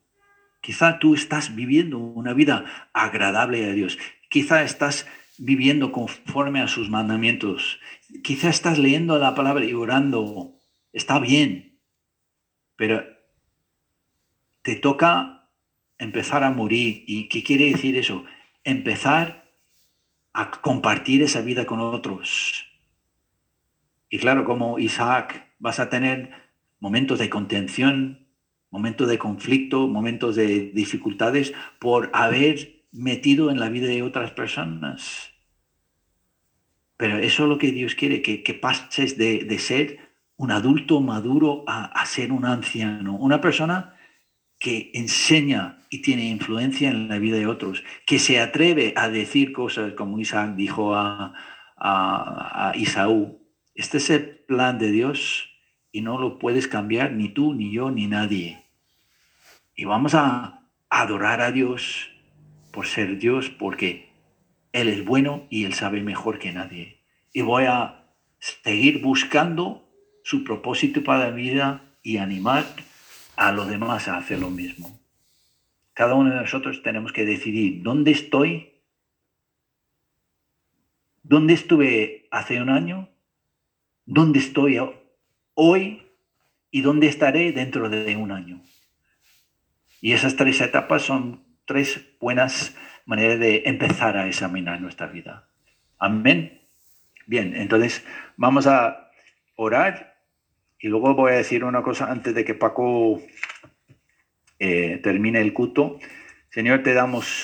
Quizá tú estás viviendo una vida agradable a Dios. Quizá estás viviendo conforme a sus mandamientos. Quizá estás leyendo la palabra y orando. Está bien. Pero te toca empezar a morir. ¿Y qué quiere decir eso? Empezar a compartir esa vida con otros. Y claro, como Isaac, vas a tener momentos de contención, momentos de conflicto, momentos de dificultades por haber metido en la vida de otras personas. Pero eso es lo que Dios quiere, que, pases de, ser un adulto maduro a, a ser un anciano, una persona que enseña y tiene influencia en la vida de otros, que se atreve a decir cosas como Isaac dijo a, a, a Isaú. Este es el plan de Dios y no lo puedes cambiar ni tú, ni yo, ni nadie. Y vamos a adorar a Dios por ser Dios, porque Él es bueno y Él sabe mejor que nadie. Y voy a seguir buscando su propósito para la vida y animar a los demás a hacer lo mismo. Cada uno de nosotros tenemos que decidir dónde estoy, dónde estuve hace un año, dónde estoy hoy y dónde estaré dentro de un año. Y esas tres etapas son tres buenas maneras de empezar a examinar nuestra vida. Amén. Bien, entonces vamos a orar Y luego voy a decir una cosa antes de que Paco eh, termine el culto. Señor, te damos